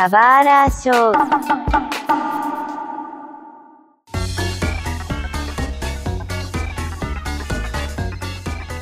Savara Show.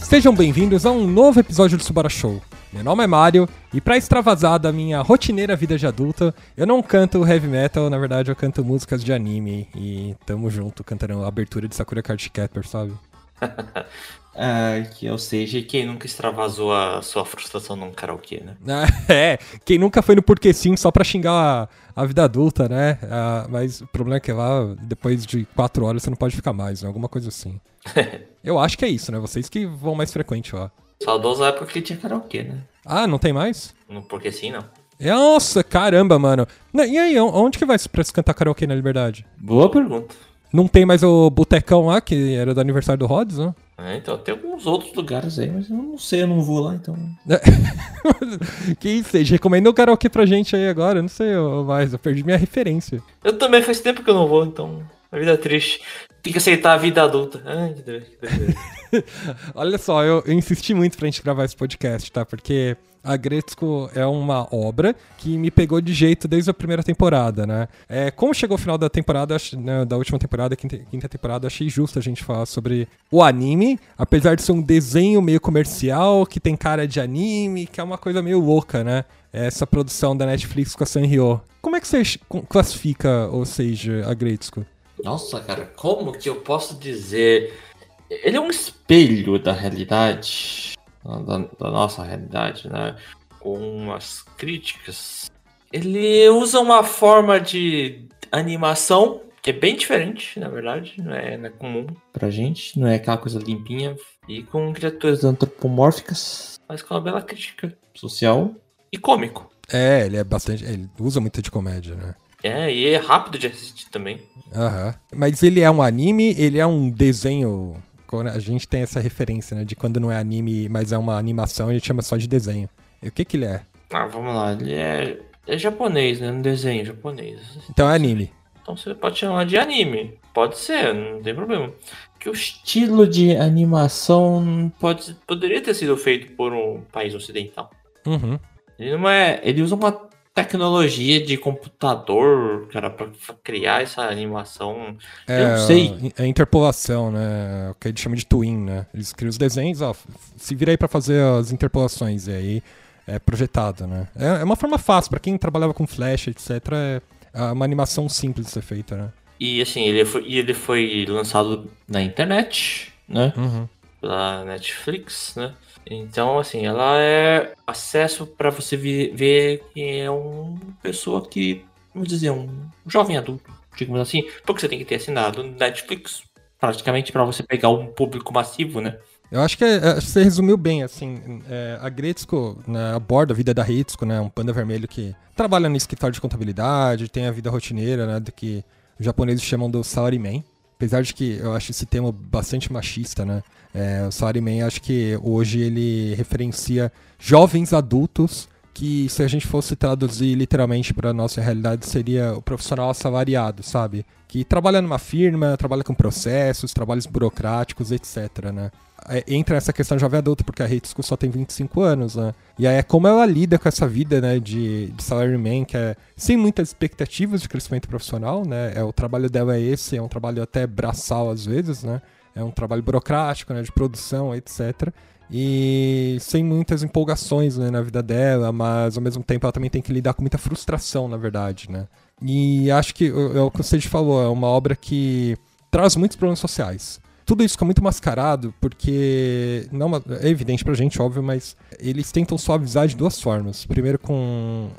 Sejam bem-vindos a um novo episódio do Subara Show. Meu nome é Mário e para extravasar da minha rotineira vida de adulta, eu não canto heavy metal, na verdade eu canto músicas de anime e tamo junto cantando a abertura de Sakura Card Captor, sabe? Ah, que eu seja quem nunca extravasou a sua frustração num karaokê, né? é, quem nunca foi no Porque Sim só pra xingar a, a vida adulta, né? Ah, mas o problema é que lá, depois de quatro horas, você não pode ficar mais, né? Alguma coisa assim. eu acho que é isso, né? Vocês que vão mais frequente lá. Saudoso época que tinha karaokê, né? Ah, não tem mais? No Porque Sim, não. Nossa, caramba, mano. E aí, onde que vai pra se cantar karaokê na Liberdade? Boa pergunta. Não tem mais o Botecão lá, que era do aniversário do Rhodes, né? É, então, tem alguns outros lugares aí, mas eu não sei, eu não vou lá, então. que seja, recomenda o karaokê pra gente aí agora, eu não sei mais, eu perdi minha referência. Eu também faz tempo que eu não vou, então. A vida é triste. Tem que aceitar a vida adulta. Ai, que Deus, que Deus. Olha só, eu, eu insisti muito pra gente gravar esse podcast, tá? Porque a Gretzko é uma obra que me pegou de jeito desde a primeira temporada, né? É, como chegou o final da temporada, né, da última temporada, quinta, quinta temporada, achei justo a gente falar sobre o anime, apesar de ser um desenho meio comercial, que tem cara de anime, que é uma coisa meio louca, né? Essa produção da Netflix com a Sanrio. Como é que você classifica, ou seja, a Gretzko? Nossa, cara, como que eu posso dizer? Ele é um espelho da realidade da, da nossa realidade, né? Com umas críticas. Ele usa uma forma de animação que é bem diferente, na verdade, não é, não é comum pra gente, não é aquela coisa limpinha e com criaturas antropomórficas, mas com uma bela crítica social e cômico. É, ele é bastante. Ele usa muito de comédia, né? É, e é rápido de assistir também. Aham. Mas ele é um anime, ele é um desenho a gente tem essa referência, né? De quando não é anime, mas é uma animação, a gente chama só de desenho. E o que que ele é? Ah, vamos lá. Ele é, é japonês, né? Um desenho japonês. Então é anime. Então você pode chamar de anime. Pode ser, não tem problema. Que o estilo de animação pode, poderia ter sido feito por um país ocidental. Uhum. Ele não é. Ele usa uma tecnologia de computador, cara, para criar essa animação. É, eu não sei. É interpolação, né? O que a gente chama de twin, né? Eles criam os desenhos, ó, se vira aí para fazer as interpolações e aí é projetado, né? É, é uma forma fácil para quem trabalhava com flash, etc. É uma animação simples de ser feita, né? E assim, ele foi, ele foi lançado na internet, né? Uhum. Pela Netflix, né? Então, assim, ela é acesso para você ver que é uma pessoa que, vamos dizer, um jovem adulto, digamos assim, porque você tem que ter assinado Netflix, praticamente para você pegar um público massivo, né? Eu acho que é, você resumiu bem, assim, é, a Gretzko né, aborda a vida da Ritsko, né, um panda vermelho que trabalha no escritório de contabilidade, tem a vida rotineira, né, do que os japoneses chamam do salaryman, apesar de que eu acho esse termo bastante machista, né, é, o Salaryman acho que hoje ele referencia jovens adultos que se a gente fosse traduzir literalmente para nossa realidade seria o profissional assalariado, sabe? Que trabalha numa firma, trabalha com processos, trabalhos burocráticos, etc, né? É, entra essa questão de jovem adulto, porque a Hitsuko só tem 25 anos, né? E aí é como ela lida com essa vida, né, de, de salaryman, que é sem muitas expectativas de crescimento profissional, né? É, o trabalho dela é esse, é um trabalho até braçal às vezes, né? É um trabalho burocrático, né, de produção, etc. E sem muitas empolgações né, na vida dela, mas ao mesmo tempo ela também tem que lidar com muita frustração, na verdade, né? E acho que é o que o Sage falou, é uma obra que traz muitos problemas sociais. Tudo isso fica muito mascarado porque não é evidente pra gente, óbvio, mas eles tentam suavizar de duas formas. Primeiro com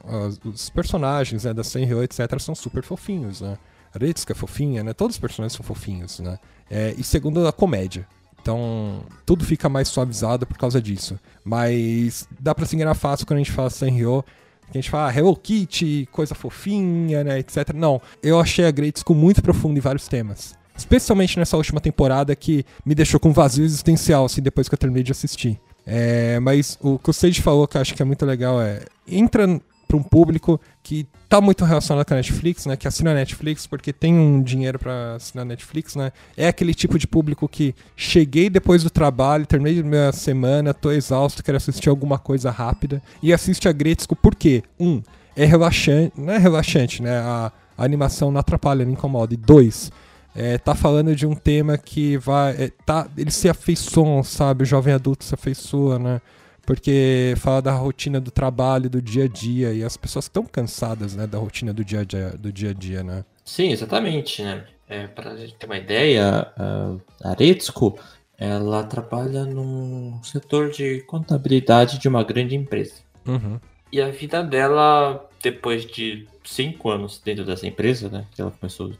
os personagens né, da Senryo, etc, são super fofinhos, né? A Ritsuka é fofinha, né? Todos os personagens são fofinhos, né? É, e segundo, a comédia. Então, tudo fica mais suavizado por causa disso. Mas dá pra se enganar fácil quando a gente fala Sanrio, que a gente fala ah, Hello Kitty, coisa fofinha, né, etc. Não, eu achei a Great School muito profunda em vários temas. Especialmente nessa última temporada que me deixou com vazio existencial, assim, depois que eu terminei de assistir. É, mas o que o Sage falou que eu acho que é muito legal é... Entra para um público que tá muito relacionado com a Netflix, né? Que assina a Netflix porque tem um dinheiro para assinar a Netflix, né? É aquele tipo de público que cheguei depois do trabalho, terminei minha semana, tô exausto, quero assistir alguma coisa rápida e assiste a Gretzko por quê? Um, é relaxante, não é relaxante, né? A, a animação não atrapalha, não incomoda. E dois, é, tá falando de um tema que vai. É, tá, ele se afeiçoam, sabe? O jovem adulto se afeiçoa, né? Porque fala da rotina do trabalho, do dia a dia, e as pessoas estão cansadas, né, da rotina do dia a dia, do dia, a dia né? Sim, exatamente, né? É, para a gente ter uma ideia, a Aretsuko, ela trabalha num setor de contabilidade de uma grande empresa. Uhum. E a vida dela, depois de cinco anos dentro dessa empresa, né, que ela começou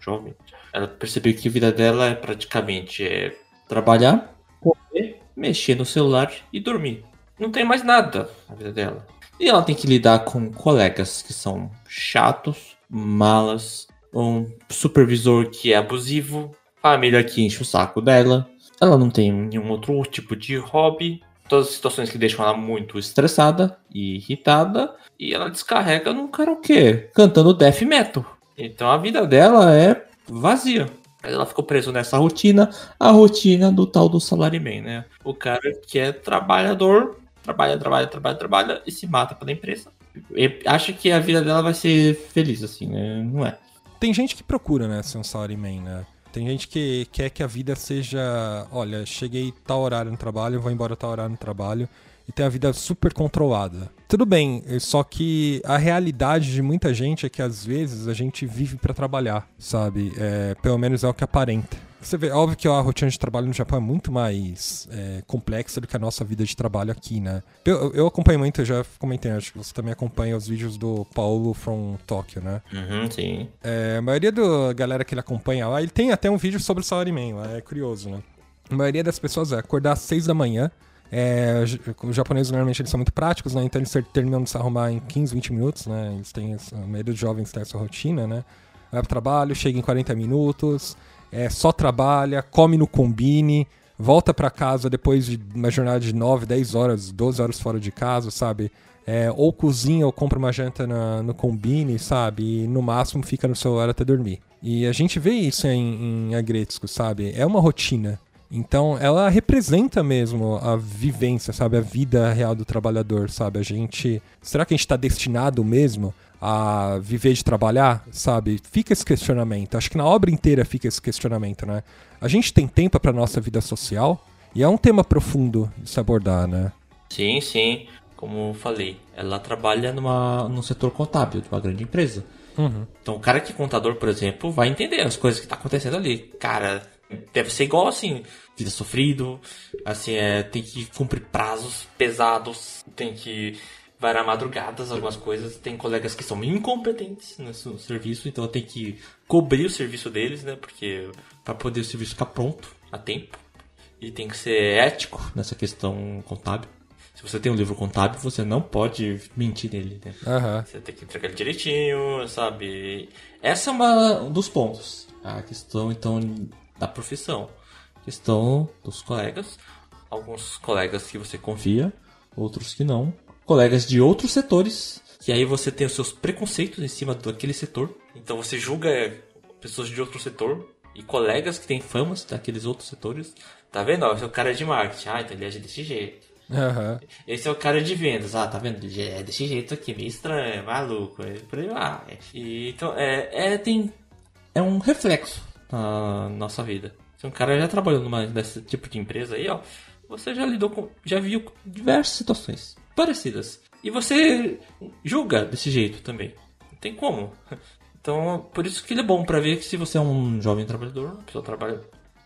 jovem, ela percebeu que a vida dela é praticamente é trabalhar, comer, mexer no celular e dormir. Não tem mais nada na vida dela. E ela tem que lidar com colegas que são chatos, malas, um supervisor que é abusivo, família que enche o saco dela. Ela não tem nenhum outro tipo de hobby. Todas as situações que deixam ela muito estressada e irritada. E ela descarrega num karaokê, cantando death metal. Então a vida dela é vazia. Ela ficou presa nessa rotina, a rotina do tal do salaryman, né? O cara que é trabalhador, trabalha, trabalha, trabalha, trabalha e se mata pela empresa. E acha que a vida dela vai ser feliz, assim, né? Não é. Tem gente que procura, né, ser um salaryman, né? Tem gente que quer que a vida seja, olha, cheguei tal horário no trabalho, vou embora tal horário no trabalho e tem a vida super controlada. Tudo bem, só que a realidade de muita gente é que às vezes a gente vive para trabalhar, sabe? É, pelo menos é o que aparenta. Você vê, óbvio que a rotina de trabalho no Japão é muito mais é, complexa do que a nossa vida de trabalho aqui, né? Eu, eu acompanho muito, eu já comentei, acho que você também acompanha os vídeos do Paulo from Tóquio, né? Uhum, sim. É, a maioria da galera que ele acompanha lá, ele tem até um vídeo sobre o salaryman lá, é curioso, né? A maioria das pessoas é acordar às 6 da manhã, é, os japoneses normalmente eles são muito práticos, né? Então eles terminam de se arrumar em 15, 20 minutos, né? Eles têm, a maioria dos jovens tem essa rotina, né? Vai pro trabalho, chega em 40 minutos, é, só trabalha, come no combine, volta para casa depois de uma jornada de 9, 10 horas, 12 horas fora de casa, sabe? É, ou cozinha ou compra uma janta na, no combine, sabe? E no máximo fica no celular até dormir. E a gente vê isso em, em Agretsuko, sabe? É uma rotina. Então, ela representa mesmo a vivência, sabe? A vida real do trabalhador, sabe? A gente. Será que a gente está destinado mesmo a viver de trabalhar, sabe? Fica esse questionamento. Acho que na obra inteira fica esse questionamento, né? A gente tem tempo para nossa vida social? E é um tema profundo de se abordar, né? Sim, sim. Como falei, ela trabalha numa, num setor contábil de uma grande empresa. Uhum. Então, o cara que é contador, por exemplo, vai entender as coisas que tá acontecendo ali. Cara, deve ser igual assim, vida sofrido, assim, é, tem que cumprir prazos pesados, tem que varar madrugadas, algumas coisas. Tem colegas que são incompetentes no serviço, então tem que cobrir o serviço deles, né? Porque para poder o serviço ficar pronto a tempo. E tem que ser ético nessa questão contábil. Se você tem um livro contábil, você não pode mentir nele, né? Uhum. Você tem que entregar ele direitinho, sabe? Essa é uma, um dos pontos. A questão, então, da profissão. Questão dos colegas. Alguns colegas que você confia, outros que não. Colegas de outros setores. Que aí você tem os seus preconceitos em cima daquele setor. Então você julga pessoas de outro setor e colegas que têm famas daqueles outros setores. Tá vendo? Ó, esse é o cara de marketing. Ah, então ele é desse jeito. Uhum. Esse é o cara de vendas. Ah, tá vendo? Ele é desse jeito aqui, meio estranho, é maluco. É por aí lá. E, então, é, é, tem, é um reflexo na nossa vida. Se um cara já trabalhou numa desse tipo de empresa aí, ó, você já lidou com, já viu diversas situações parecidas. E você julga desse jeito também. Não tem como. Então, por isso que ele é bom para ver que se você é um jovem trabalhador, uma pessoa trabalha,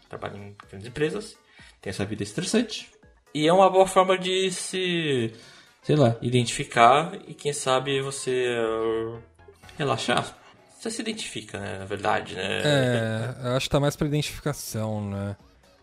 trabalha em grandes empresas, tem essa vida estressante. E é uma boa forma de se, sei lá, identificar e quem sabe você relaxar. Você se identifica, né? Na verdade, né? É, eu acho que tá mais pra identificação, né?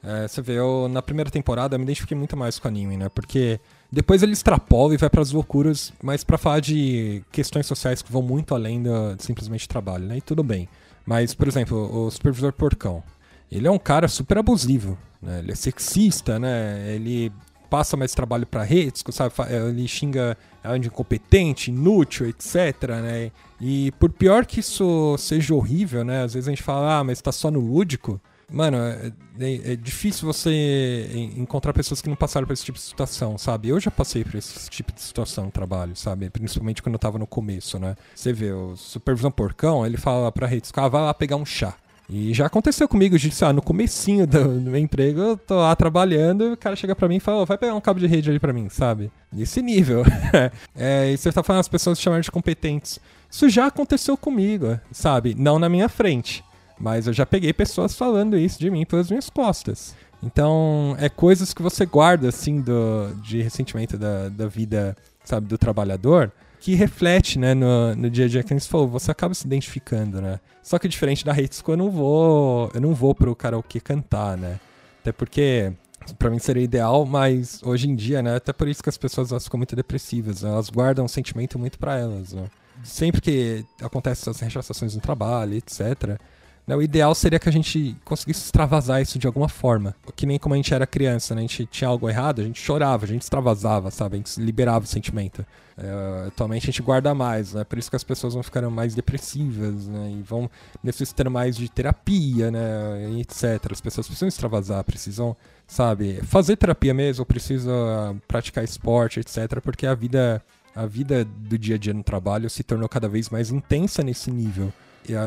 É, você vê, eu na primeira temporada eu me identifiquei muito mais com o anime, né? Porque depois ele extrapola e vai para as loucuras, mas para falar de questões sociais que vão muito além de simplesmente trabalho, né? E tudo bem. Mas, por exemplo, o supervisor porcão. Ele é um cara super abusivo, né? Ele é sexista, né? Ele passa mais trabalho para redes, sabe? Ele xinga ela de incompetente, inútil, etc, né? E por pior que isso seja horrível, né? Às vezes a gente fala, ah, mas tá só no lúdico. Mano, é, é, é, difícil você encontrar pessoas que não passaram por esse tipo de situação, sabe? Eu já passei por esse tipo de situação no trabalho, sabe? Principalmente quando eu tava no começo, né? Você vê, o supervisão porcão, ele fala pra rede, ah, vai lá pegar um chá. E já aconteceu comigo, de, ah, no comecinho do, do, meu emprego, eu tô lá trabalhando, o cara chega pra mim e fala, oh, vai pegar um cabo de rede ali pra mim, sabe? Nesse nível. é, e você tá falando as pessoas chamando de competentes. Isso já aconteceu comigo, sabe? Não na minha frente. Mas eu já peguei pessoas falando isso de mim pelas minhas costas. Então, é coisas que você guarda, assim, do, de ressentimento da, da vida, sabe, do trabalhador, que reflete, né, no, no dia a dia que a gente falou, você acaba se identificando, né? Só que diferente da Hatesko, eu não vou, eu não vou pro karaokê cantar, né? Até porque para mim seria ideal, mas hoje em dia, né, até por isso que as pessoas elas ficam muito depressivas, né? elas guardam um sentimento muito para elas, né? Sempre que acontecem essas rechaçações no trabalho, etc, né? O ideal seria que a gente conseguisse extravasar isso de alguma forma. Que nem como a gente era criança, né? A gente tinha algo errado, a gente chorava, a gente extravasava, sabe? A gente liberava o sentimento. É, atualmente a gente guarda mais, né? Por isso que as pessoas vão ficando mais depressivas, né? E vão necessitar mais de terapia, né? E etc. As pessoas precisam extravasar, precisam, sabe? Fazer terapia mesmo, precisam praticar esporte, etc. Porque a vida, a vida do dia a dia no trabalho se tornou cada vez mais intensa nesse nível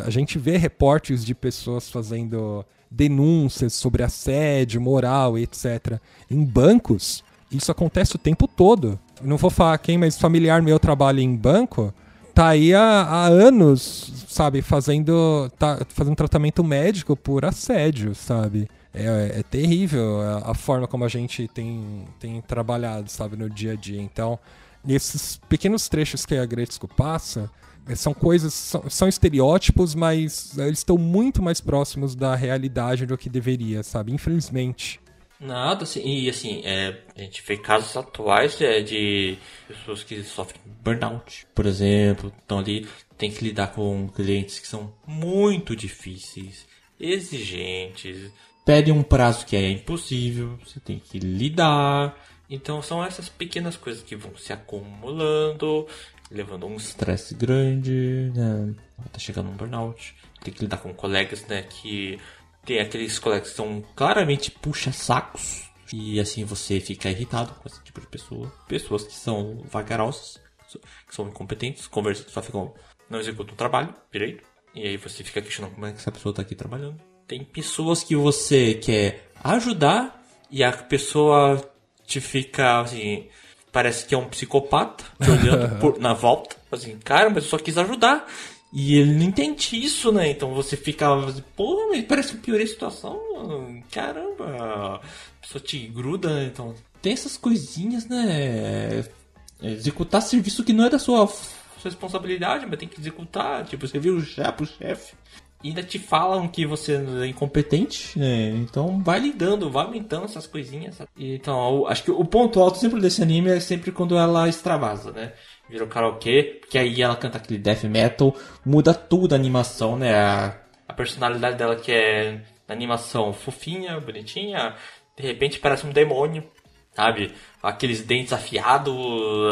a gente vê reportes de pessoas fazendo denúncias sobre assédio, moral, etc. Em bancos, isso acontece o tempo todo. Não vou falar quem, mas familiar meu trabalha em banco, tá aí há, há anos, sabe, fazendo, tá, fazendo tratamento médico por assédio, sabe? É, é terrível a, a, forma como a gente tem, tem trabalhado, sabe, no dia a dia. Então, nesses pequenos trechos que a Gretzko passa, são coisas, são, são, estereótipos, mas eles estão muito mais próximos da realidade do que deveria, sabe? Infelizmente. Nada, assim, e assim, é, a gente vê casos atuais é, de pessoas que sofrem burnout, por exemplo, estão ali, tem que lidar com clientes que são muito difíceis, exigentes, pedem um prazo que é impossível, você tem que lidar. Então são essas pequenas coisas que vão se acumulando levando um estresse grande, né? Tá chegando um burnout. Tem que lidar com colegas, né? Que tem aqueles colegas que são claramente puxa-sacos. E assim você fica irritado com esse tipo de pessoa. Pessoas que são vagarosas, que são incompetentes, conversam, só ficam. não executam o trabalho direito. E aí você fica questionando como é que essa pessoa tá aqui trabalhando. Tem pessoas que você quer ajudar e a pessoa te fica assim parece que é um psicopata, te olhando por, na volta, assim, cara, mas eu só quis ajudar. E ele não entende isso, né? Então você fica assim, pô, mas parece que piorei a situação. Caramba, a pessoa te gruda, né? então tem essas coisinhas, né? É, executar serviço que não é da sua, sua responsabilidade, mas tem que executar. Tipo, você viu já pro chefe ainda te falam que você é incompetente, né? Então vai lidando, vai aumentando essas coisinhas. Então, acho que o ponto alto sempre desse anime é sempre quando ela extravasa, né? Virou karaokê, porque aí ela canta aquele death metal, muda tudo a animação, né? A, a personalidade dela que é animação fofinha, bonitinha, de repente parece um demônio, sabe? Aqueles dentes afiados,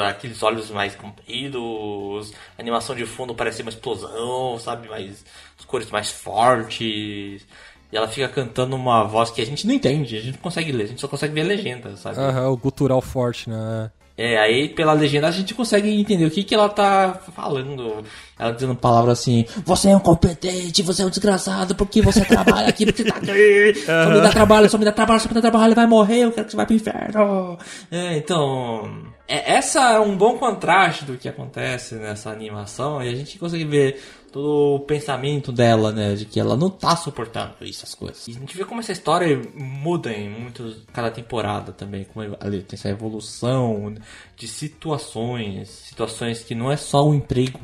aqueles olhos mais compridos, a animação de fundo parece uma explosão, sabe? Mais as cores mais fortes. E ela fica cantando uma voz que a gente não entende, a gente não consegue ler, a gente só consegue ver a legenda, sabe? Aham, o gutural forte, né? É, aí pela legenda a gente consegue entender o que, que ela tá falando. Ela dizendo palavras assim: Você é um competente, você é um desgraçado, porque você trabalha aqui, porque você tá aqui. Só me dá trabalho, só me dá trabalho, só me dá trabalho, ele vai morrer, eu quero que você vá pro inferno. É, então. É, essa é um bom contraste do que acontece nessa animação e a gente consegue ver todo o pensamento dela, né? De que ela não tá suportando isso, as coisas. E a gente vê como essa história muda em muitos, cada temporada também, como ali tem essa evolução de situações, situações que não é só o emprego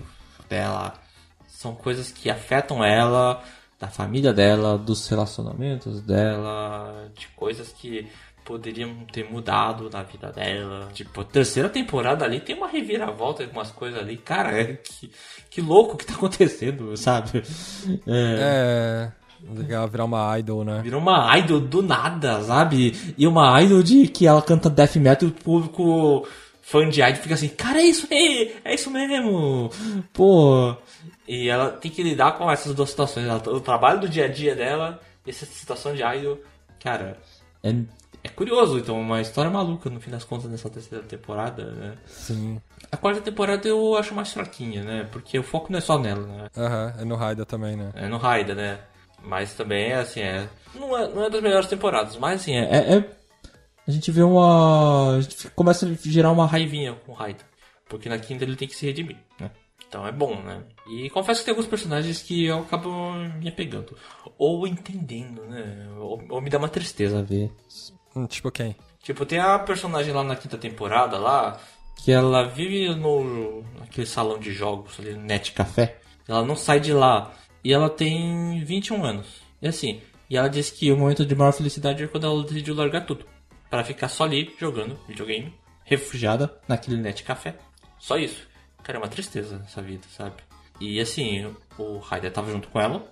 dela, são coisas que afetam ela, da família dela, dos relacionamentos dela, de coisas que poderiam ter mudado na vida dela. Tipo, a terceira temporada ali tem uma reviravolta, algumas coisas ali. Cara, é, que, que louco que tá acontecendo, sabe? É. é... virar uma idol, né? Virou uma idol do nada, sabe? E uma idol de que ela canta death metal e o público fã de idol fica assim, cara, é isso aí, é isso mesmo. Pô. E ela tem que lidar com essas duas situações. O trabalho do dia a dia dela essa situação de idol, cara, é, é curioso, então, uma história maluca no fim das contas nessa terceira temporada, né? Sim. A quarta temporada eu acho mais fraquinha, né? Porque o foco não é só nela, né? Aham, é no Raida também, né? É no Raida, né? Mas também é assim, é. Não é, não é das melhores temporadas, mas assim, é. é- é- a gente vê uma. A gente começa a gerar uma raivinha com o Raida. Porque na quinta ele tem que se redimir, né? Então é bom, né? E confesso que tem alguns personagens que eu acabo me apegando. Ou entendendo, né? Ou, ou me dá uma tristeza ver. Hum, tipo quem? Tipo, tem a personagem lá na quinta temporada lá, que ela vive no naquele salão de jogos ali Net Café. Ela não sai de lá. E ela tem 21 anos. E assim, e ela disse que o momento de maior felicidade é quando ela decidiu largar tudo. Pra ficar só ali jogando videogame, refugiada naquele Net Café. Só isso. Cara, é uma tristeza essa vida, sabe? E assim, o Raider tava junto com ela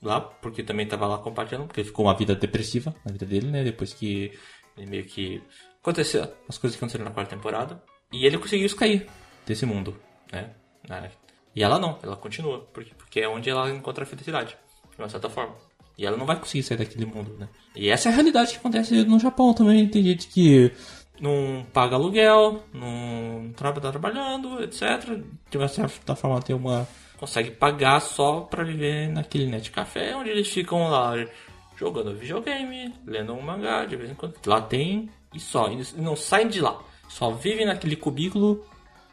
lá, porque também tava lá compartilhando, porque ficou uma vida depressiva na vida dele, né? Depois que ele meio que aconteceu as coisas que aconteceram na quarta temporada. E ele conseguiu cair desse mundo, né? Ah, E ela não, ela continua, porque, porque é onde ela encontra a felicidade, de uma certa forma. E ela não vai conseguir sair daquele mundo, né? E essa é a realidade que acontece no Japão também. Tem gente que não paga aluguel, não trabalha, tá trabalhando, etc. De uma certa forma tem uma. consegue pagar só pra viver naquele net café onde eles ficam lá jogando videogame, lendo um mangá, de vez em quando. Lá tem e só. E não saem de lá. Só vivem naquele cubículo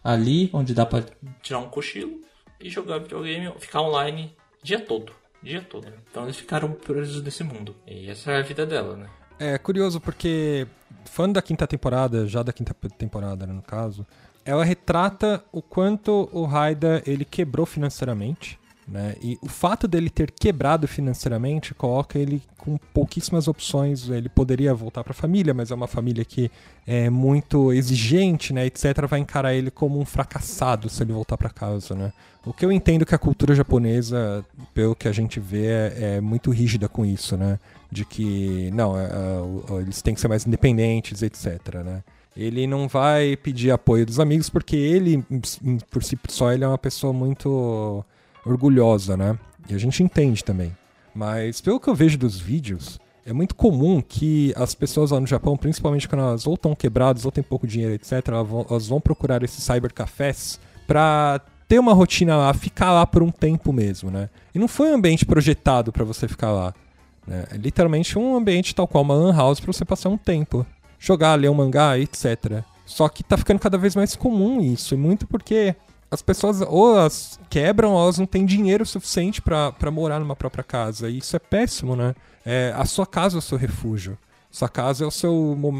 ali onde dá pra tirar um cochilo e jogar videogame, ficar online o dia todo. Dia todo. né? Então eles ficaram presos nesse mundo. E essa é a vida dela, né? É curioso porque, fã da quinta temporada, já da quinta temporada, né, no caso, ela retrata o quanto o Raida ele quebrou financeiramente. Né? E o fato dele ter quebrado financeiramente coloca ele com pouquíssimas opções. Ele poderia voltar para a família, mas é uma família que é muito exigente, né, etc. Vai encarar ele como um fracassado se ele voltar para casa, né? O que eu entendo que a cultura japonesa, pelo que a gente vê, é, é muito rígida com isso, né? De que não, é, é, eles têm que ser mais independentes, etc. Né? Ele não vai pedir apoio dos amigos porque ele, por si só, ele é uma pessoa muito orgulhosa, né? E a gente entende também. Mas pelo que eu vejo dos vídeos, é muito comum que as pessoas lá no Japão, principalmente quando elas ou estão quebradas ou têm pouco dinheiro, etc., elas vão, elas vão procurar esses cybercafés pra ter uma rotina lá, ficar lá por um tempo mesmo, né? E não foi um ambiente projetado pra você ficar lá. Né? É literalmente um ambiente tal qual uma lan house pra você passar um tempo. Jogar, ler um mangá, etc. Só que tá ficando cada vez mais comum isso. E muito porque as pessoas ou elas quebram ou elas não têm dinheiro suficiente pra morar numa própria casa. E isso é péssimo, né? É, a sua casa é o seu refúgio. Sua casa é o seu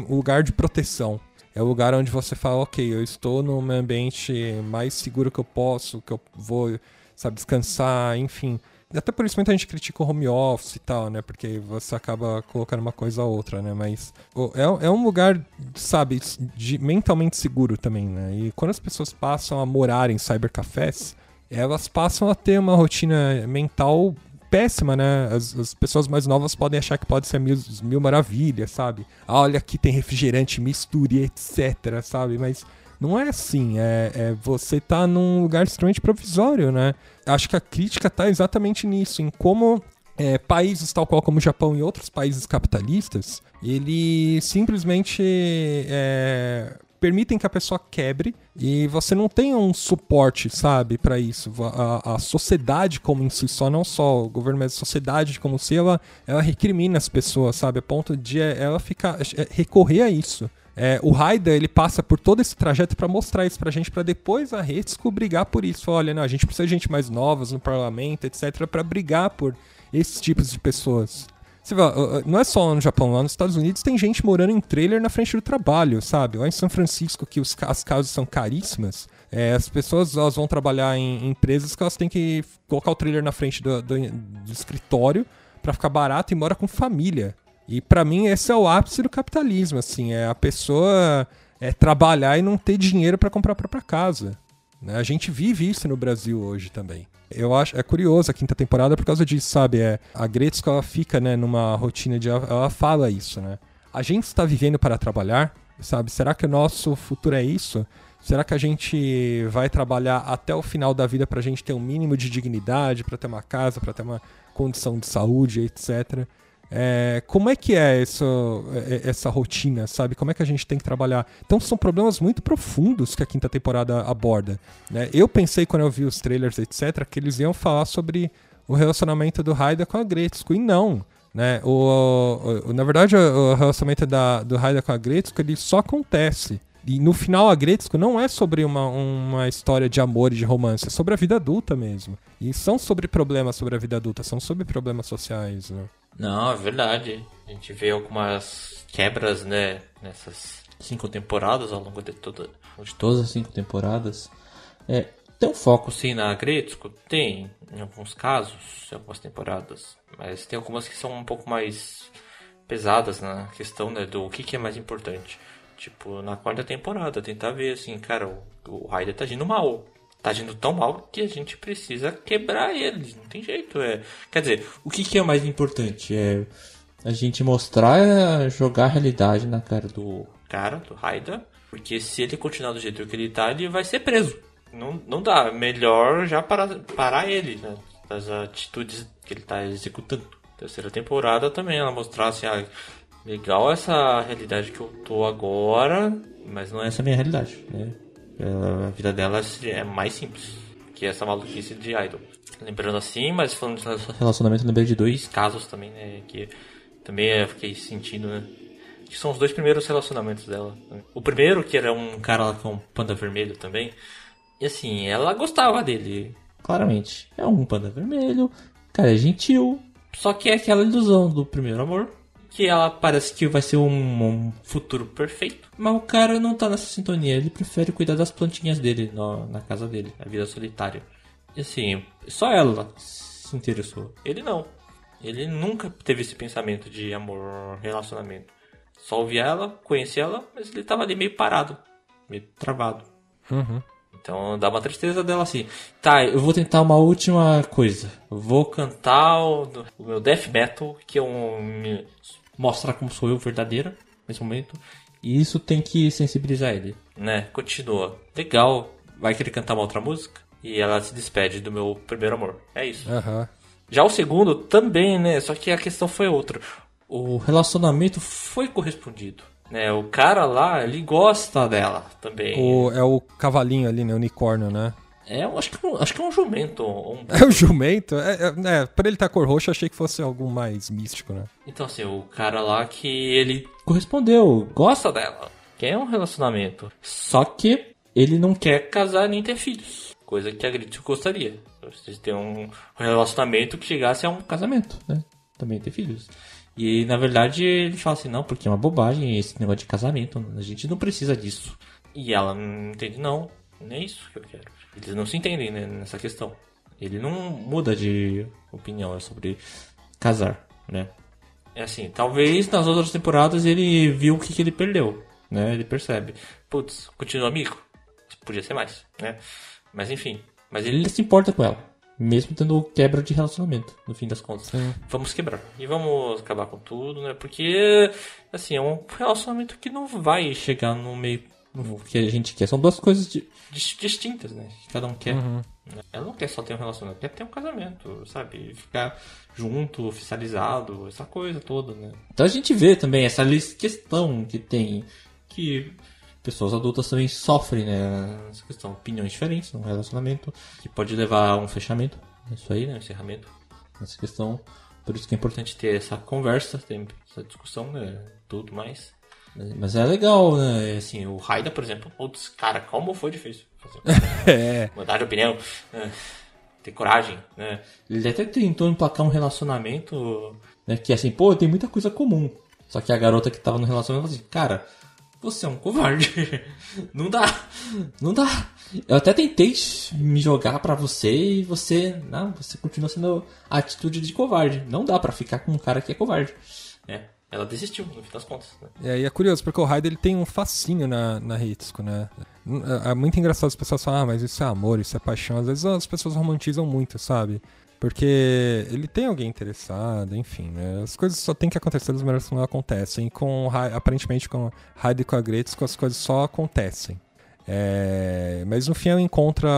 lugar de proteção. É o lugar onde você fala, ok, eu estou num ambiente mais seguro que eu posso, que eu vou, sabe, descansar, enfim. E Até por isso muita gente critica o home office e tal, né? Porque você acaba colocando uma coisa a outra, né? Mas é, é um lugar, sabe, de, mentalmente seguro também, né? E quando as pessoas passam a morar em cybercafés, elas passam a ter uma rotina mental péssima, né? As, as pessoas mais novas podem achar que pode ser mil, mil maravilhas, sabe? Ah, olha, aqui tem refrigerante, misture, etc, sabe? Mas não é assim. É, é você tá num lugar extremamente provisório, né? Acho que a crítica tá exatamente nisso, em como é, países tal qual como o Japão e outros países capitalistas, ele simplesmente é, permitem que a pessoa quebre e você não tem um suporte, sabe, para isso. A, a sociedade como em si só, não só o governo, mas a sociedade como se ela, ela recrimina as pessoas, sabe, a ponto de ela ficar é, recorrer a isso. É, o Raida ele passa por todo esse trajeto para mostrar isso pra gente, para depois a Retsuko brigar por isso. Olha, não, a gente precisa de gente mais novas no parlamento, etc, para brigar por esses tipos de pessoas. Você vê, não é só no Japão, lá nos Estados Unidos tem gente morando em trailer na frente do trabalho, sabe? Lá em São Francisco, que os as casas são caríssimas, é, as pessoas elas vão trabalhar em, em empresas que elas têm que colocar o trailer na frente do, do- do escritório para ficar barato e mora com família. E pra mim esse é o ápice do capitalismo, assim, é a pessoa é, trabalhar e não ter dinheiro para comprar a própria casa. né? A gente vive isso no Brasil hoje também. Eu acho é curioso a quinta temporada por causa disso, sabe? É, a Gretzko ela fica, né, numa rotina de ela fala isso, né? A gente está vivendo para trabalhar, sabe? Será que o nosso futuro é isso? Será que a gente vai trabalhar até o final da vida para a gente ter um mínimo de dignidade, para ter uma casa, para ter uma condição de saúde, etc. É, como é que é essa, é, essa rotina, sabe? Como é que a gente tem que trabalhar? Então são problemas muito profundos que a quinta temporada aborda. Né? Eu pensei quando eu vi os trailers, etc., que eles iam falar sobre o relacionamento do Raida com a Gretzko, e não. Né? O, o, na verdade, o relacionamento da, do Raida com a Gretzko ele só acontece. E no final, a Gretzko não é sobre uma, uma história de amor e de romance, é sobre a vida adulta mesmo. E são sobre problemas sobre a vida adulta, são sobre problemas sociais. Né? Não, é verdade. A gente vê algumas quebras, né, nessas cinco temporadas, ao longo de, toda, de todas as cinco temporadas. É, tem um foco sim na Gretzko? Tem, em alguns casos, em algumas temporadas. Mas tem algumas que são um pouco mais pesadas na questão né, do que, que é mais importante. Tipo, na quarta temporada, tentar ver assim, cara, o, o Ryder tá agindo mal. Tá agindo tão mal que a gente precisa quebrar ele. Não tem jeito. É. Quer dizer, o que, que é mais importante? É a gente mostrar, jogar a realidade na cara do cara, do Raida. Porque se ele continuar do jeito que ele tá, ele vai ser preso. Não, não dá. Melhor já parar, parar ele, né? Das atitudes que ele tá executando. Terceira temporada também, ela mostrar assim, ah, legal essa realidade que eu tô agora, mas não é essa a minha realidade, né? A vida dela é mais simples que essa maluquice de idol. Lembrando assim, mas falando de relacionamento, lembrei de dois casos também, né? Que também eu fiquei sentindo, né? Que são os dois primeiros relacionamentos dela. Né? O primeiro, que era um cara lá com um panda vermelho também. E assim, ela gostava dele. Claramente. É um panda vermelho, cara é gentil. Só que é aquela ilusão do primeiro amor que ela parece que vai ser um, um, futuro perfeito. Mas o cara não tá nessa sintonia. Ele prefere cuidar das plantinhas dele no, na casa dele, a vida solitária. E assim, só ela se interessou. Ele não. Ele nunca teve esse pensamento de amor, relacionamento. Só ouvia ela, conhecia ela, mas ele tava ali meio parado, meio travado. Uhum. Então dá uma tristeza dela assim. Tá, eu vou tentar uma última coisa. Vou cantar o, o meu death metal, que é um mostrar como sou eu verdadeira nesse momento. E isso tem que sensibilizar ele, né? Continua. Legal. Vai querer cantar uma outra música? E ela se despede do meu primeiro amor. É isso. Uhum. Já o segundo também, né? Só que a questão foi outra. O relacionamento foi correspondido. Né? O cara lá, ele gosta dela também. O, é o cavalinho ali, né? O unicórnio, né? É, acho que, é acho que é um jumento. Um... É um jumento? É, é, é, pra ele estar tá cor roxa, achei que fosse algo mais místico, né? Então, assim, o cara lá que ele correspondeu, gosta dela, quer um relacionamento. Só que ele não quer casar nem ter filhos. Coisa que a Grit gostaria. Vocês ter um relacionamento que chegasse a um casamento, né? Também ter filhos. E na verdade ele fala assim, não, porque é uma bobagem esse negócio de casamento. A gente não precisa disso. E ela não entende, não, não é isso que eu quero. Eles não se entendem né, nessa questão. Ele não muda de opinião sobre casar, né? É assim, talvez nas outras temporadas ele viu o que, que ele perdeu, né? Ele percebe, putz, continua amigo, podia ser mais, né? Mas enfim, mas ele se importa com ela, mesmo tendo quebra de relacionamento, no fim das contas. Sim. Vamos quebrar e vamos acabar com tudo, né? Porque, assim, é um relacionamento que não vai chegar no meio o que a gente quer. São duas coisas de, distintas, né? Que cada um quer. Uhum. Ela não quer só ter um relacionamento, quer ter um casamento, sabe? Ficar junto, oficializado, essa coisa toda, né? Então a gente vê também essa questão que tem que pessoas adultas também sofrem, né? Essa questão, opiniões diferentes no relacionamento, que pode levar a um fechamento. Isso aí, né? Um encerramento. Essa questão. Por isso que é importante ter essa conversa, ter essa discussão, né? Tudo mais. Mas é legal, né? Assim, o Raida, por exemplo, putz, cara, como foi difícil fazer. é. Mudar de opinião, né? ter coragem, né? Ele até tentou emplacar um relacionamento, né? Que assim, pô, tem muita coisa comum. Só que a garota que tava no relacionamento falou assim, cara, você é um covarde. não dá, não dá. Eu até tentei me jogar para você e você, não, você continua sendo a atitude de covarde. Não dá para ficar com um cara que é covarde. É ela desistiu, no fim das contas. Né? É, e é curioso, porque o Raiden ele tem um fascínio na, na Hitsuko, né? É, é muito engraçado as pessoas falam, ah, mas isso é amor, isso é paixão. Às vezes as pessoas romantizam muito, sabe? Porque ele tem alguém interessado, enfim, né? As coisas só tem que acontecer das maneiras como acontecem. E com, aparentemente com Raiden e com a Gretzko, as coisas só acontecem. É, mas no fim ela encontra.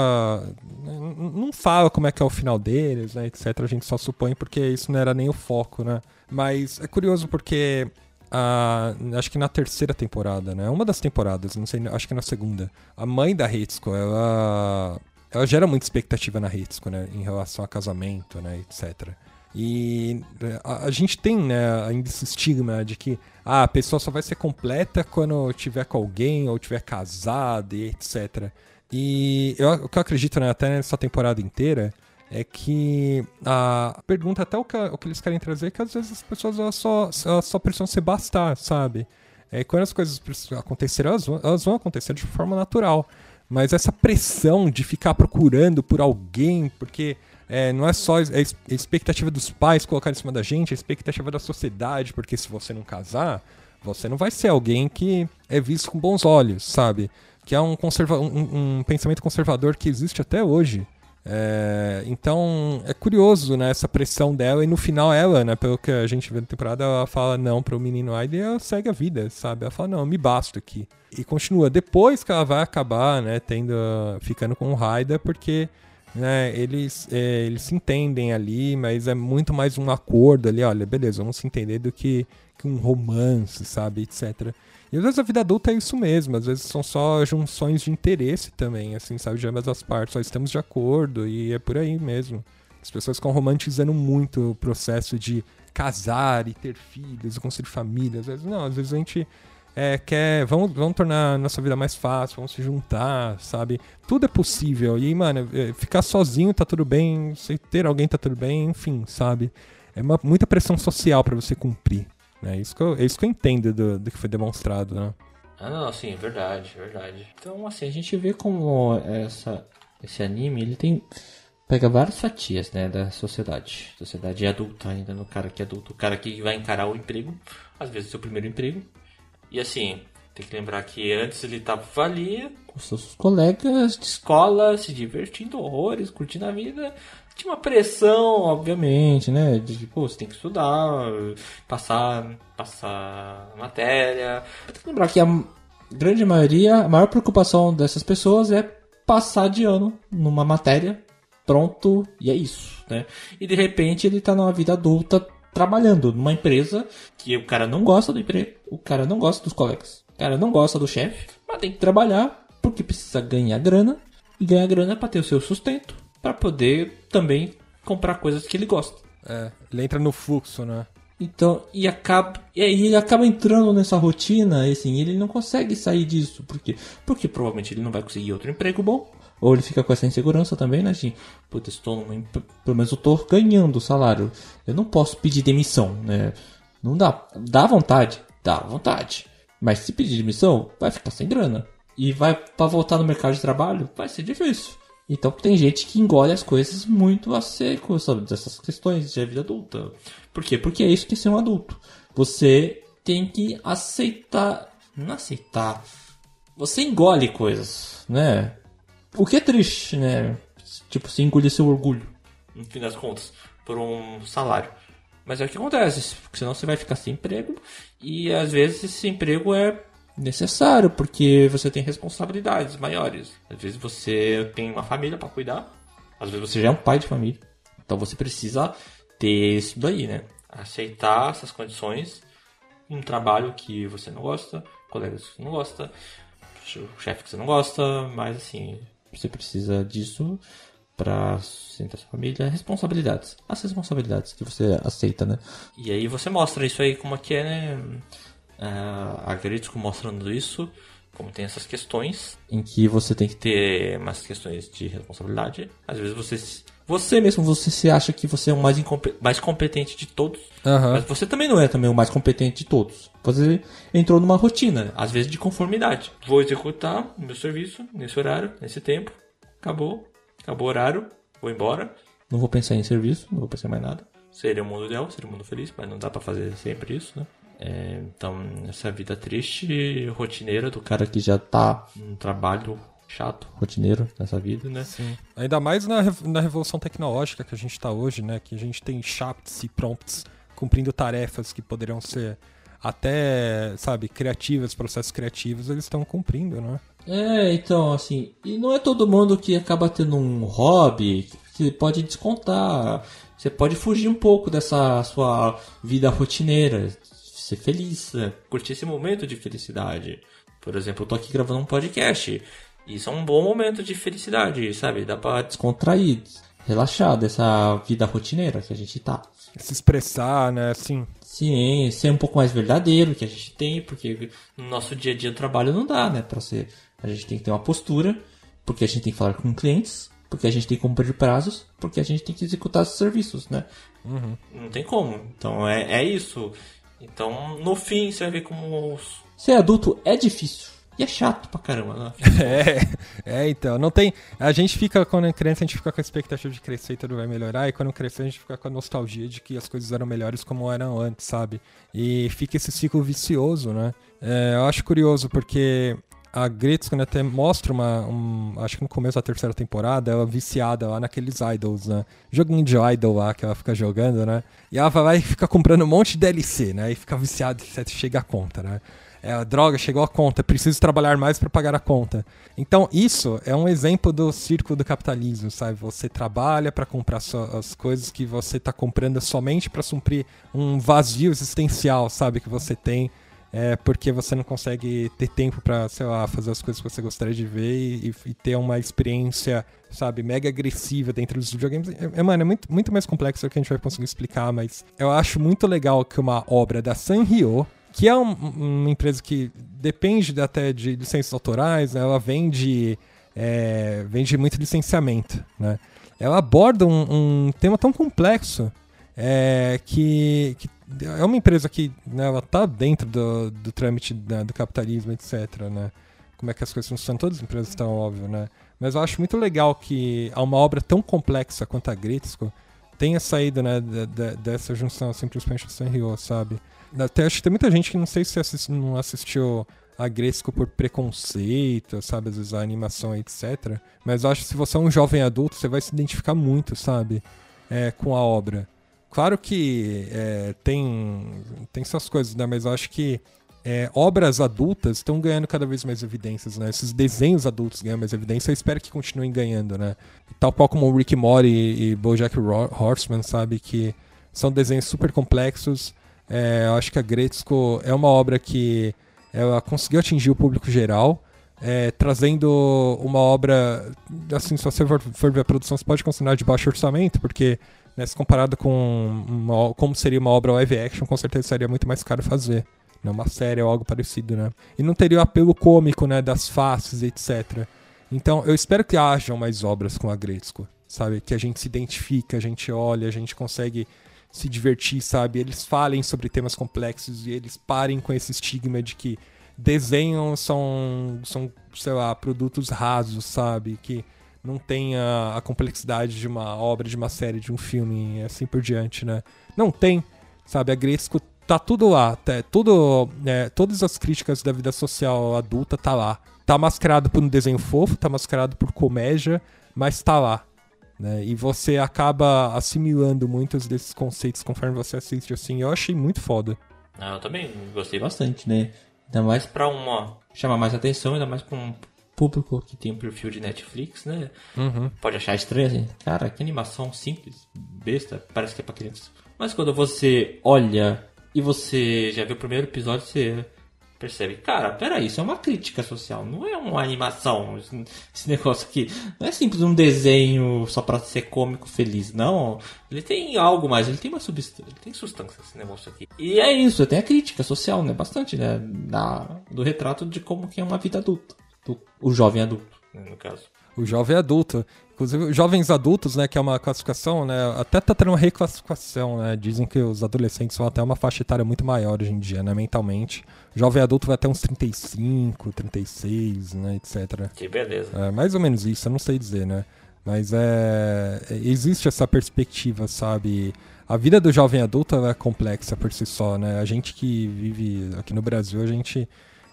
Não fala como é que é o final deles, né, etc. A gente só supõe porque isso não era nem o foco, né? Mas é curioso porque. A, acho que na terceira temporada, né? Uma das temporadas, não sei, acho que na segunda. A mãe da Hitsuko, ela. Ela gera muita expectativa na Hitsuko, né? Em relação a casamento, né? Etc. E a, a, gente tem né, ainda esse estigma de que ah, a pessoa só vai ser completa quando tiver com alguém ou tiver casado e etc. E eu, o que eu acredito né, até nessa temporada inteira é que a pergunta, até o que, o que eles querem trazer, é que às vezes as pessoas elas só, elas só precisam se bastar, sabe? É, quando as coisas acontecerem, elas elas vão acontecer de forma natural. Mas essa pressão de ficar procurando por alguém, porque é, não é só a expectativa dos pais colocar em cima da gente, a expectativa da sociedade, porque se você não casar, você não vai ser alguém que é visto com bons olhos, sabe? Que é um, conserva um, um pensamento conservador que existe até hoje. É, então é curioso, né, essa pressão dela e no final ela, né, pelo que a gente vê na temporada, ela fala não para o menino Aida e ela segue a vida, sabe? Ela fala não, me basta aqui e continua. Depois que ela vai acabar, né, tendo, ficando com o Raida, porque né, eles, é, eles se entendem ali, mas é muito mais um acordo ali, olha, beleza, vamos se entender do que, que um romance, sabe, etc. E às vezes a vida adulta é isso mesmo, às vezes são só junções de interesse também, assim, sabe, de ambas as partes, só estamos de acordo e é por aí mesmo. As pessoas ficam romantizando muito o processo de casar e ter filhos, construir família. Às vezes não, às vezes a gente é, quer. Vamos, vamos tornar a nossa vida mais fácil, vamos se juntar, sabe? Tudo é possível. E, mano, é, ficar sozinho tá tudo bem, se ter alguém tá tudo bem, enfim, sabe? É uma, muita pressão social para você cumprir. Né? Isso que eu, é isso que eu entendo do, do que foi demonstrado, né? Ah, não, sim, é verdade, é verdade. Então, assim, a gente vê como essa, esse anime, ele tem pega várias fatias, né, da sociedade. Sociedade adulta ainda, no cara que é adulto, o cara que vai encarar o emprego, às vezes seu primeiro emprego, e assim, tem que lembrar que antes ele estava ali com seus colegas de escola, se divertindo horrores, curtindo a vida. Tinha uma pressão, obviamente, né? De tipo, você tem que estudar, passar, passar matéria. Tem que lembrar que a grande maioria, a maior preocupação dessas pessoas é passar de ano numa matéria, pronto, e é isso, né? E de repente ele está numa vida adulta trabalhando numa empresa que o cara não gosta do emprego, o cara não gosta dos colegas, o cara não gosta do chefe, mas tem que trabalhar porque precisa ganhar grana e ganhar grana para ter o seu sustento, para poder também comprar coisas que ele gosta. É, ele entra no fluxo, né? Então, e acaba, e aí ele acaba entrando nessa rotina, e assim, ele não consegue sair disso, porque porque provavelmente ele não vai conseguir outro emprego bom, ou ele fica com essa insegurança também, né? De, puta, estou numa, pelo menos eu tô ganhando salário. Eu não posso pedir demissão, né? Não dá. Dá vontade? Dá vontade. Mas se pedir demissão, vai ficar sem grana. E vai para voltar no mercado de trabalho, vai ser difícil. Então tem gente que engole as coisas muito a seco, sabe? Dessas questões de vida adulta. Por quê? Porque é isso que é ser um adulto. Você tem que aceitar. Não aceitar. Você engole coisas, né? O que é triste, né? Tipo, você engolir seu orgulho, no fim das contas, por um salário. Mas é o que acontece, porque senão você vai ficar sem emprego e às vezes esse emprego é necessário porque você tem responsabilidades maiores. Às vezes você tem uma família para cuidar, às vezes você já é um pai de família. Então você precisa ter isso daí, né? Aceitar essas condições, um trabalho que você não gosta, colegas que você não gosta, chefe que você não gosta, mas assim, você precisa disso para sustentar sua família. Responsabilidades. As responsabilidades que você aceita, né? E aí você mostra isso aí como é que é, né? Uh, a Gritsko mostrando isso, como tem essas questões, em que você tem que ter mais questões de responsabilidade. Às vezes você você mesmo você se acha que você é o mais, mais competente de todos, uhum. mas você também não é também o mais competente de todos. Você entrou numa rotina, às vezes de conformidade. Vou executar o meu serviço nesse horário, nesse tempo. Acabou, acabou o horário, vou embora. Não vou pensar em serviço, não vou pensar em mais nada. Seria um mundo ideal, seria um mundo feliz, mas não dá para fazer sempre isso, né? É, então, essa vida triste, rotineira do cara que já tá no trabalho chato, rotineiro nessa vida, né? Sim. Ainda mais na, na revolução tecnológica que a gente está hoje, né? Que a gente tem chats e prompts cumprindo tarefas que poderiam ser até, sabe, criativas, processos criativos, eles estão cumprindo, né? É, então, assim, e não é todo mundo que acaba tendo um hobby que pode descontar. Você pode fugir um pouco dessa sua vida rotineira, ser feliz, né? curtir esse momento de felicidade. Por exemplo, eu tô aqui gravando um podcast. Isso é um bom momento de felicidade, sabe? Dá pra descontrair, relaxar dessa vida rotineira que a gente tá. Se expressar, né, assim. Sim, ser um pouco mais verdadeiro que a gente tem, porque no nosso dia a dia do trabalho não dá, né, pra ser. A gente tem que ter uma postura, porque a gente tem que falar com clientes, porque a gente tem que cumprir prazos, porque a gente tem que executar os serviços, né? Uhum. Não tem como. Então é, é isso. Então, no fim, você vai ver como ser adulto é difícil. E é chato pra caramba, né? É, é, então, não tem. A gente fica, quando é criança, a gente fica com a expectativa de crescer e tudo vai melhorar, e quando crescer, a gente fica com a nostalgia de que as coisas eram melhores como eram antes, sabe? E fica esse ciclo vicioso, né? É, eu acho curioso porque a Gretz, quando até mostra uma. Um, acho que no começo da terceira temporada, ela viciada lá naqueles idols, né? Joguinho de idol lá que ela fica jogando, né? E ela vai lá e fica comprando um monte de DLC, né? E fica viciada e chega a conta, né? É, droga, chegou a conta, preciso trabalhar mais para pagar a conta. Então, isso é um exemplo do círculo do capitalismo, sabe? Você trabalha para comprar as coisas que você está comprando somente para suprir um vazio existencial, sabe? Que você tem. É, porque você não consegue ter tempo para, sei lá, fazer as coisas que você gostaria de ver e, e, ter uma experiência, sabe, mega agressiva dentro dos videogames. É, é, mano, é muito, muito mais complexo do que a gente vai conseguir explicar, mas eu acho muito legal que uma obra da Sanrio, que é um, uma empresa que depende até de licenças autorais, né? ela vende, é, vende muito licenciamento, né? Ela aborda um, um tema tão complexo é, que, que, é uma empresa que né, ela está dentro do, do trâmite do capitalismo, etc. Né? Como é que as coisas funcionam, todas as empresas estão, óbvio, né? Mas eu acho muito legal que uma obra tão complexa quanto a Gretzko tenha saído né, de, de, dessa junção, assim, principalmente do Sanrio, sabe? Até acho que tem muita gente que não sei se assist, não assistiu a Gresco por preconceito, sabe? Às vezes a animação, etc. Mas eu acho que se você é um jovem adulto, você vai se identificar muito, sabe? É, com a obra. Claro que é, tem, tem suas coisas, né? Mas eu acho que é, obras adultas estão ganhando cada vez mais evidências, né? Esses desenhos adultos ganham mais evidência. Eu espero que continuem ganhando, né? Tal qual como o Rick Morty e BoJack Horseman, sabe? Que são desenhos super complexos é, eu acho que a Gretzko é uma obra que ela conseguiu atingir o público geral, é, trazendo uma obra, assim, se você for, for, ver a produção, você pode considerar de baixo orçamento, porque né, se comparado com uma, como seria uma obra live action, com certeza seria muito mais caro fazer. Né, uma série ou algo parecido, né? E não teria o apelo cômico, né, das faces, etc. Então, eu espero que hajam mais obras com a Gretzko, sabe? Que a gente se identifica, a gente olha, a gente consegue se divertir, sabe? Eles falem sobre temas complexos e eles parem com esse estigma de que desenhos são, são sei lá, produtos rasos, sabe? Que não tem a, a, complexidade de uma obra, de uma série, de um filme, assim por diante, né? Não tem, sabe? A Gresco tá tudo lá, tá, tudo, é, todas as críticas da vida social adulta tá lá. Tá mascarado por um desenho fofo, tá mascarado por comédia, mas tá lá. Né? E você acaba assimilando muitos desses conceitos conforme você assiste, assim. Eu achei muito foda. Ah, eu também gostei bastante, né? Ainda mais pra uma... chamar mais atenção, ainda mais pra um público que tem um perfil de Netflix, né? Uhum. Pode achar estranho, assim. Cara, que animação simples, besta, parece que é pra criança. Mas quando você olha e você já viu o primeiro episódio, você percebe, cara, peraí, isso é uma crítica social, não é uma animação, esse negócio aqui. Não é simples um desenho só pra ser cômico feliz, não. Ele tem algo mais, ele tem uma substância, ele tem substância esse negócio aqui. E é isso, tem a crítica social, né? Bastante, né? Da, do retrato de como que é uma vida adulta. Do, o jovem adulto, né, no caso o jovem adulto. Inclusive, jovens adultos, né, que é uma classificação, né, até tá tendo uma reclassificação, né, dizem que os adolescentes são até uma faixa etária muito maior hoje em dia, né, mentalmente. O jovem adulto vai até uns 35, 36, né, etc. Que beleza. É, mais ou menos isso, eu não sei dizer, né, mas é, existe essa perspectiva, sabe, a vida do jovem adulto é complexa por si só, né, a gente que vive aqui no Brasil, a gente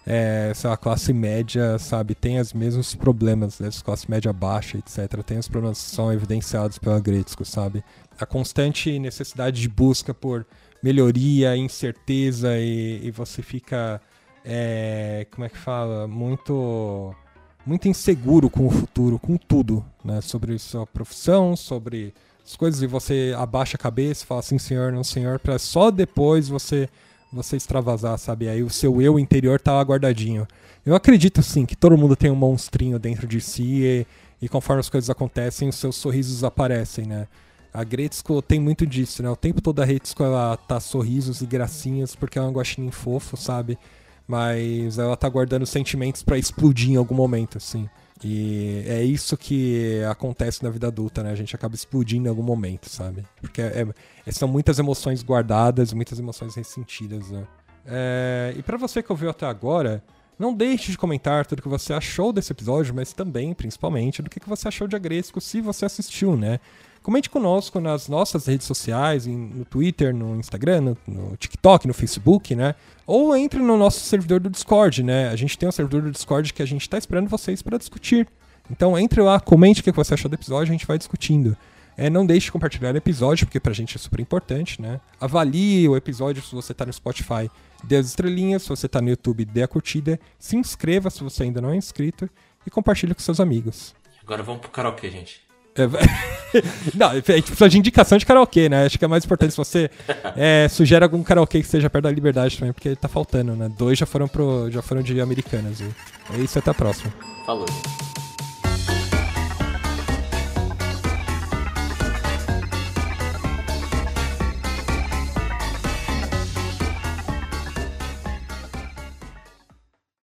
é, lá, classe média, sabe, tem os mesmos problemas, né, classe média baixa, etc. Tem os problemas que são evidenciados pela Gretzko, sabe? A constante necessidade de busca por melhoria, incerteza e, e você fica, é, como é que fala, muito muito inseguro com o futuro, com tudo, né? Sobre sua profissão, sobre as coisas e você abaixa a cabeça, fala assim, senhor, não senhor, para só depois você você extravasar, sabe? Aí o seu eu interior tá guardadinho. Eu acredito sim que todo mundo tem um monstrinho dentro de si e, e conforme as coisas acontecem, os seus sorrisos aparecem, né? A Gretzko tem muito disso, né? O tempo todo a Gretzko ela tá sorrisos e gracinhas porque é um guaxinim fofo, sabe? Mas ela tá guardando sentimentos para explodir em algum momento, assim. E é isso que acontece na vida adulta, né? A gente acaba explodindo em algum momento, sabe? Porque é, é, são muitas emoções guardadas, muitas emoções ressentidas, né? É, e para você que ouviu até agora, não deixe de comentar tudo que você achou desse episódio, mas também, principalmente, do que você achou de Agresco se você assistiu, né? Comente conosco nas nossas redes sociais, no Twitter, no Instagram, no, no, TikTok, no Facebook, né? Ou entre no nosso servidor do Discord, né? A gente tem um servidor do Discord que a gente está esperando vocês para discutir. Então entre lá, comente o que você achou do episódio, a gente vai discutindo. É, não deixe de compartilhar o episódio, porque pra gente é super importante, né? Avalie o episódio se você tá no Spotify, dê as estrelinhas, se você tá no YouTube, dê a curtida, se inscreva se você ainda não é inscrito e compartilhe com seus amigos. Agora vamos pro karaokê, gente. É, não, a gente precisa de indicação de karaokê, né? Acho que é mais importante se você é, sugere algum karaokê que esteja perto da liberdade também, porque tá faltando, né? Dois já foram, pro, já foram de Americanas. E é isso, até a próxima. Falou.